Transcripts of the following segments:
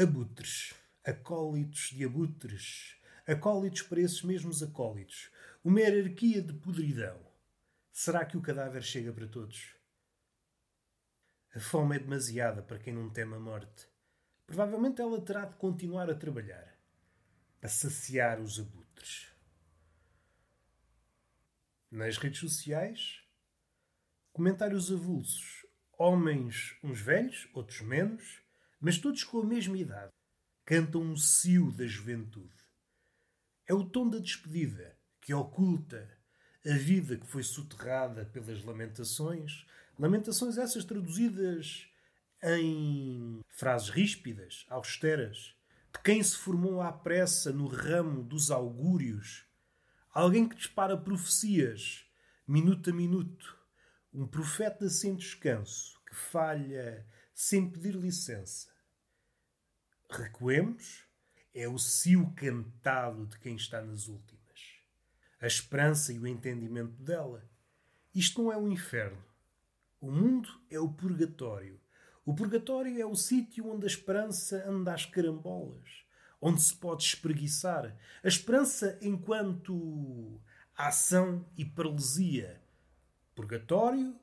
Abutres, acólitos de abutres, acólitos para esses mesmos acólitos, uma hierarquia de podridão. Será que o cadáver chega para todos? A fome é demasiada para quem não teme a morte. Provavelmente ela terá de continuar a trabalhar para saciar os abutres. Nas redes sociais, comentários avulsos. Homens, uns velhos, outros menos, mas todos com a mesma idade. Cantam um cio da juventude. É o tom da despedida que oculta a vida que foi soterrada pelas lamentações. Lamentações essas traduzidas em frases ríspidas, austeras, de quem se formou à pressa no ramo dos augúrios. Alguém que dispara profecias, minuto a minuto. Um profeta sem descanso, que falha sem pedir licença recuemos, é o cio cantado de quem está nas últimas. A esperança e o entendimento dela. Isto não é o inferno. O mundo é o purgatório. O purgatório é o sítio onde a esperança anda às carambolas, onde se pode espreguiçar. A esperança enquanto ação e paralisia. Purgatório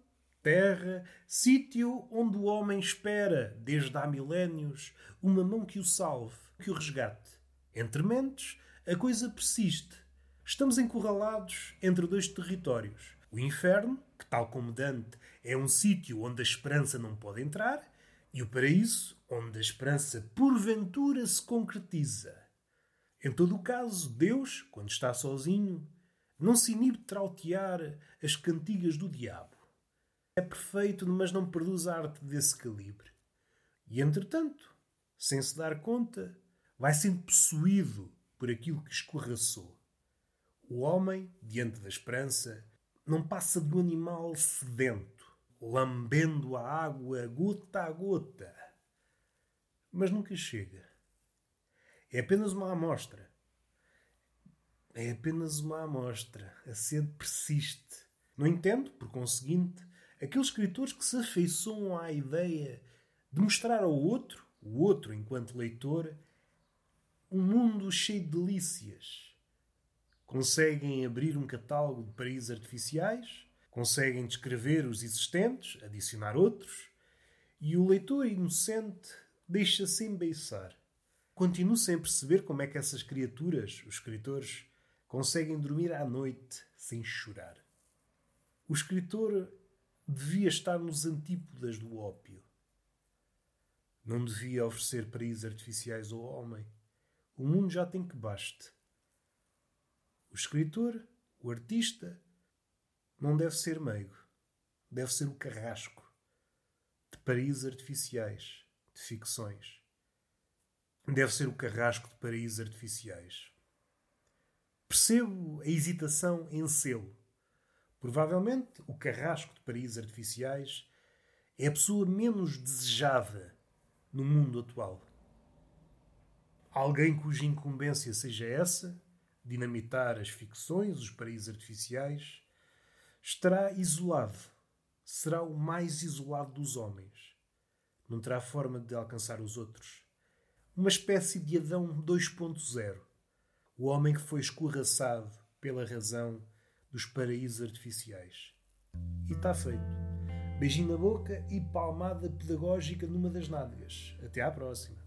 terra, sítio onde o homem espera, desde há milénios, uma mão que o salve, que o resgate. Entre mentes, a coisa persiste. Estamos encurralados entre dois territórios. O inferno, que, tal como Dante, é um sítio onde a esperança não pode entrar, e o paraíso, onde a esperança porventura se concretiza. Em todo o caso, Deus, quando está sozinho, não se inibe de trautear as cantigas do diabo é perfeito, mas não produz arte desse calibre. E entretanto, sem se dar conta, vai sendo possuído por aquilo que escorraçou. O homem, diante da esperança, não passa do animal sedento, lambendo a água gota a gota. Mas nunca chega. É apenas uma amostra. É apenas uma amostra. A sede persiste. No entanto, por conseguinte, aqueles escritores que se afeiçoam à ideia de mostrar ao outro, o outro enquanto leitor, um mundo cheio de delícias. Conseguem abrir um catálogo de paraísos artificiais, conseguem descrever os existentes, adicionar outros, e o leitor inocente deixa-se embeiçar. Continuo sem perceber como é que essas criaturas, os escritores, conseguem dormir à noite sem chorar. O escritor devia estar nos antípodas do ópio. Não devia oferecer paraísos artificiais ao homem. O mundo já tem que baste. O escritor, o artista, não deve ser meigo. Deve ser o carrasco de paraísos artificiais, de ficções. Deve ser o carrasco de paraísos artificiais. Percebo a hesitação em selo Provavelmente, o carrasco de paraísos artificiais é a pessoa menos desejada no mundo atual. Alguém cuja incumbência seja essa, dinamitar as ficções, os paraísos artificiais, estará isolado. Será o mais isolado dos homens. Não terá forma de alcançar os outros. Uma espécie de Adão 2.0. O homem que foi escorraçado pela razão dos paraísos artificiais. E está feito. Beijinho na boca e palmada pedagógica numa das nádegas. Até à próxima.